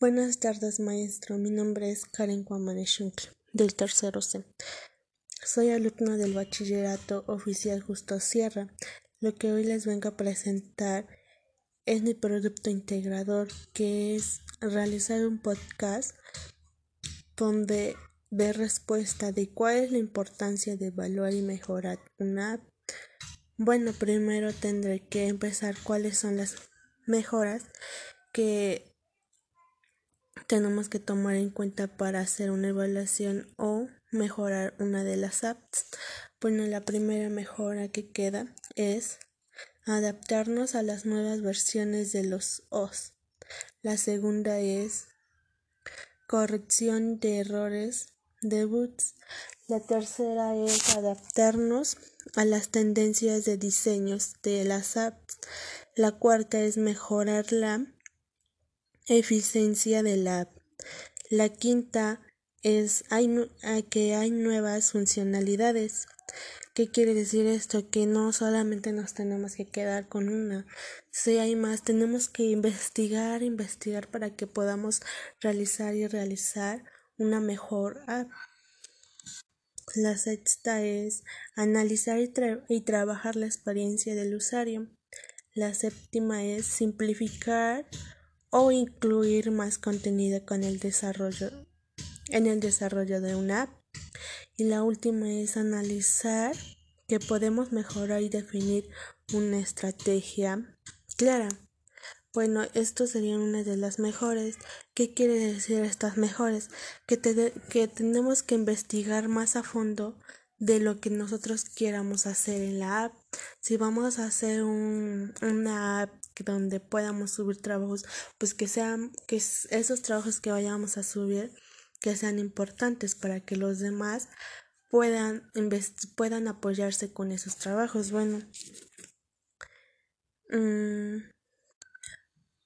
Buenas tardes, maestro. Mi nombre es Karen Shunkle, del tercero C. Soy alumna del Bachillerato Oficial Justo Sierra. Lo que hoy les vengo a presentar es mi producto integrador, que es realizar un podcast donde dé respuesta de cuál es la importancia de evaluar y mejorar una app. Bueno, primero tendré que empezar cuáles son las mejoras que tenemos que tomar en cuenta para hacer una evaluación o mejorar una de las apps. Bueno, la primera mejora que queda es adaptarnos a las nuevas versiones de los OS. La segunda es corrección de errores de boots. La tercera es adaptarnos a las tendencias de diseños de las apps. La cuarta es mejorar la eficiencia de la La quinta es que hay nuevas funcionalidades. ¿Qué quiere decir esto? Que no solamente nos tenemos que quedar con una. Si hay más, tenemos que investigar, investigar para que podamos realizar y realizar una mejor app. La sexta es analizar y trabajar la experiencia del usuario. La séptima es simplificar o incluir más contenido con el desarrollo en el desarrollo de una app. Y la última es analizar que podemos mejorar y definir una estrategia clara. Bueno, esto serían una de las mejores. ¿Qué quiere decir estas mejores? Que, que tenemos que investigar más a fondo de lo que nosotros quieramos hacer en la app. Si vamos a hacer un, una app donde podamos subir trabajos, pues que sean, que esos trabajos que vayamos a subir, que sean importantes para que los demás puedan, puedan apoyarse con esos trabajos. Bueno, mm,